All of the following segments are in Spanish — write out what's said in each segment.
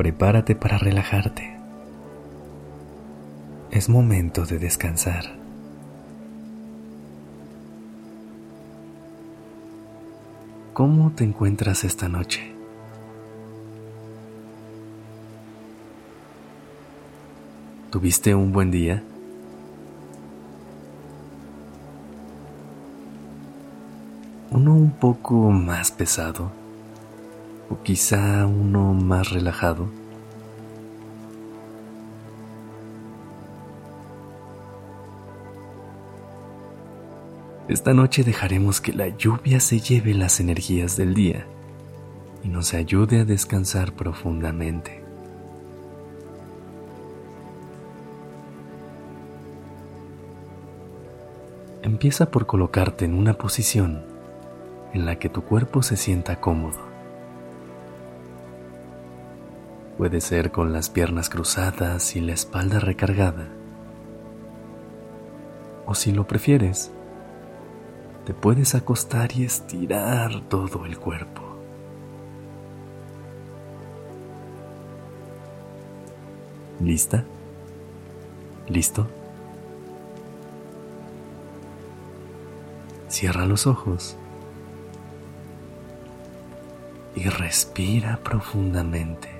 Prepárate para relajarte. Es momento de descansar. ¿Cómo te encuentras esta noche? ¿Tuviste un buen día? uno un poco más pesado o quizá uno más relajado. Esta noche dejaremos que la lluvia se lleve las energías del día y nos ayude a descansar profundamente. Empieza por colocarte en una posición en la que tu cuerpo se sienta cómodo. Puede ser con las piernas cruzadas y la espalda recargada. O si lo prefieres, te puedes acostar y estirar todo el cuerpo. ¿Lista? ¿Listo? Cierra los ojos y respira profundamente.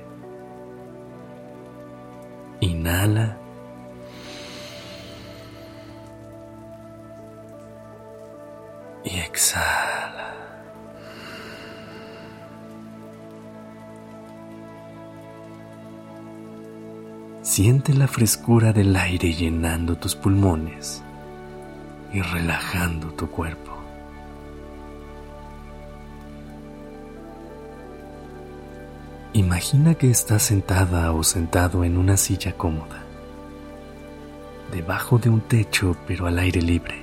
Inhala. Y exhala. Siente la frescura del aire llenando tus pulmones y relajando tu cuerpo. Imagina que estás sentada o sentado en una silla cómoda, debajo de un techo pero al aire libre,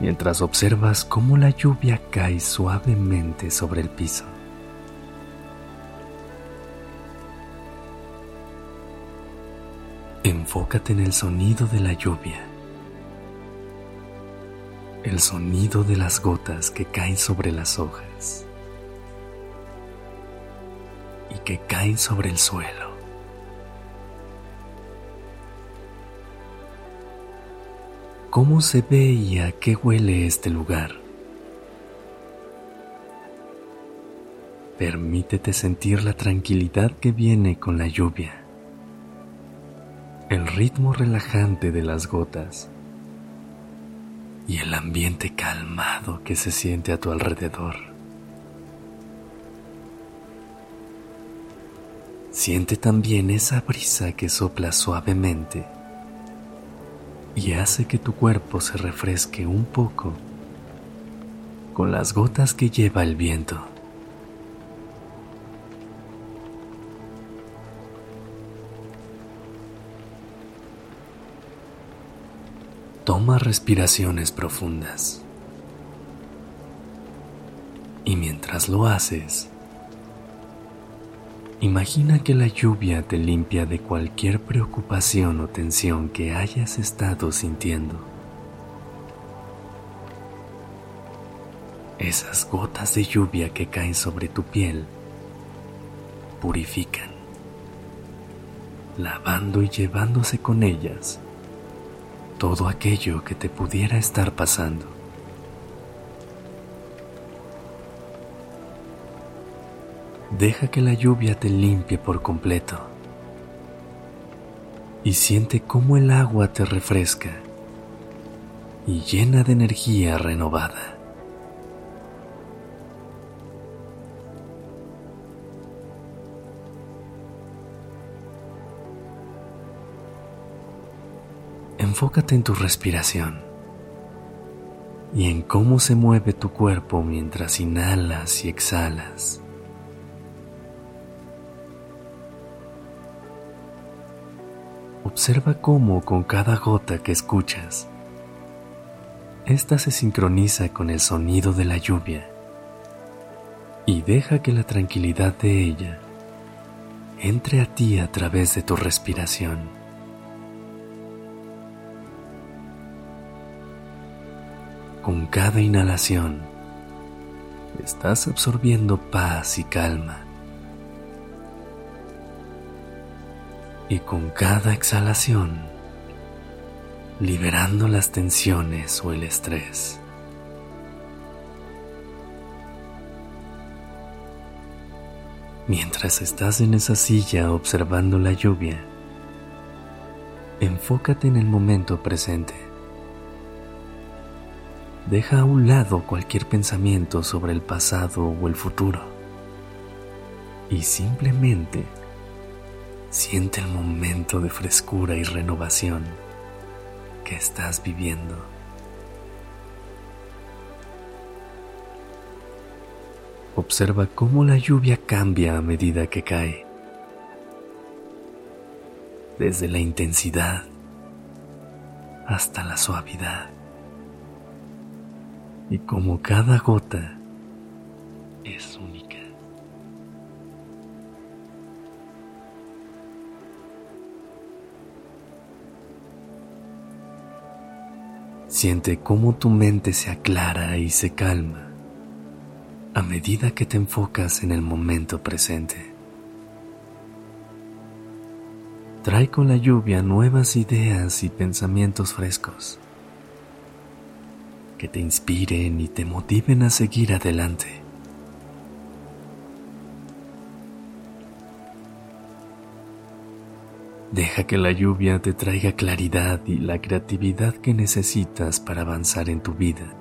mientras observas cómo la lluvia cae suavemente sobre el piso. Enfócate en el sonido de la lluvia, el sonido de las gotas que caen sobre las hojas. Que caen sobre el suelo. ¿Cómo se ve y a qué huele este lugar? Permítete sentir la tranquilidad que viene con la lluvia, el ritmo relajante de las gotas y el ambiente calmado que se siente a tu alrededor. Siente también esa brisa que sopla suavemente y hace que tu cuerpo se refresque un poco con las gotas que lleva el viento. Toma respiraciones profundas. Y mientras lo haces, Imagina que la lluvia te limpia de cualquier preocupación o tensión que hayas estado sintiendo. Esas gotas de lluvia que caen sobre tu piel purifican, lavando y llevándose con ellas todo aquello que te pudiera estar pasando. Deja que la lluvia te limpie por completo y siente cómo el agua te refresca y llena de energía renovada. Enfócate en tu respiración y en cómo se mueve tu cuerpo mientras inhalas y exhalas. Observa cómo con cada gota que escuchas, esta se sincroniza con el sonido de la lluvia y deja que la tranquilidad de ella entre a ti a través de tu respiración. Con cada inhalación, estás absorbiendo paz y calma. Y con cada exhalación, liberando las tensiones o el estrés. Mientras estás en esa silla observando la lluvia, enfócate en el momento presente. Deja a un lado cualquier pensamiento sobre el pasado o el futuro y simplemente siente el momento de frescura y renovación que estás viviendo. Observa cómo la lluvia cambia a medida que cae. Desde la intensidad hasta la suavidad. Y como cada gota es única. Siente cómo tu mente se aclara y se calma a medida que te enfocas en el momento presente. Trae con la lluvia nuevas ideas y pensamientos frescos que te inspiren y te motiven a seguir adelante. Deja que la lluvia te traiga claridad y la creatividad que necesitas para avanzar en tu vida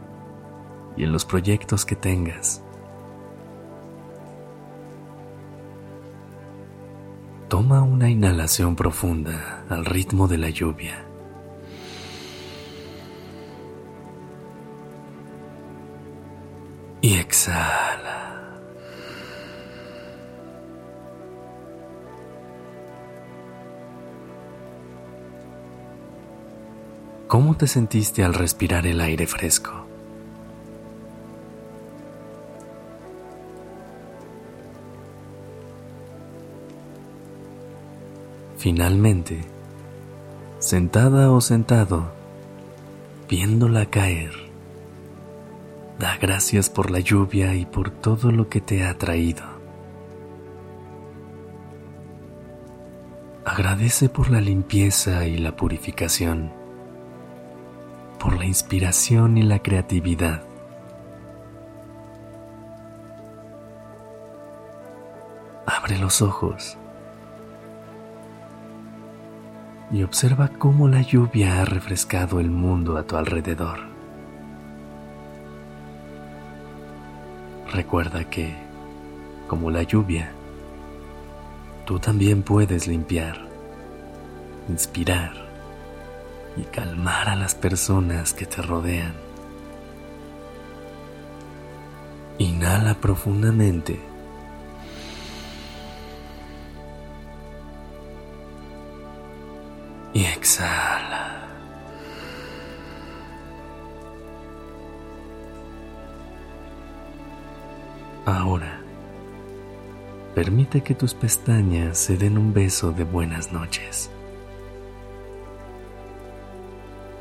y en los proyectos que tengas. Toma una inhalación profunda al ritmo de la lluvia. ¿Cómo te sentiste al respirar el aire fresco? Finalmente, sentada o sentado, viéndola caer, da gracias por la lluvia y por todo lo que te ha traído. Agradece por la limpieza y la purificación, por la inspiración y la creatividad. Abre los ojos y observa cómo la lluvia ha refrescado el mundo a tu alrededor. Recuerda que, como la lluvia, tú también puedes limpiar, inspirar y calmar a las personas que te rodean. Inhala profundamente y exhala. Ahora, permite que tus pestañas se den un beso de buenas noches.